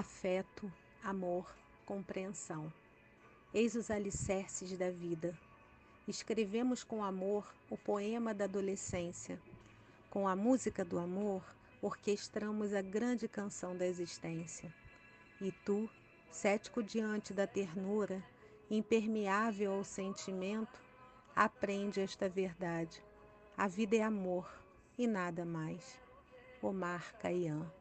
afeto, amor, compreensão. Eis os alicerces da vida. Escrevemos com amor o poema da adolescência. Com a música do amor, orquestramos a grande canção da existência. E tu, cético diante da ternura, impermeável ao sentimento, aprende esta verdade. A vida é amor e nada mais. Omar Khayyam